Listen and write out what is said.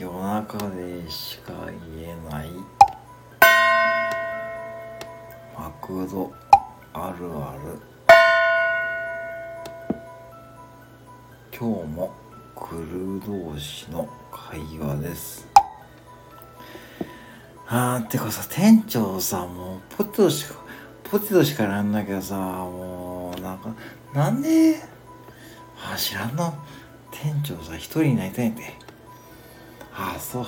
夜中でしか言えない。マクド。あるある。今日もクルー同士の会話です。あーてかさ店長さもうポテトしかポテトしかなんなきゃさもうなんかなんで？あ知らんの。店長さ一人になりたいんでああそう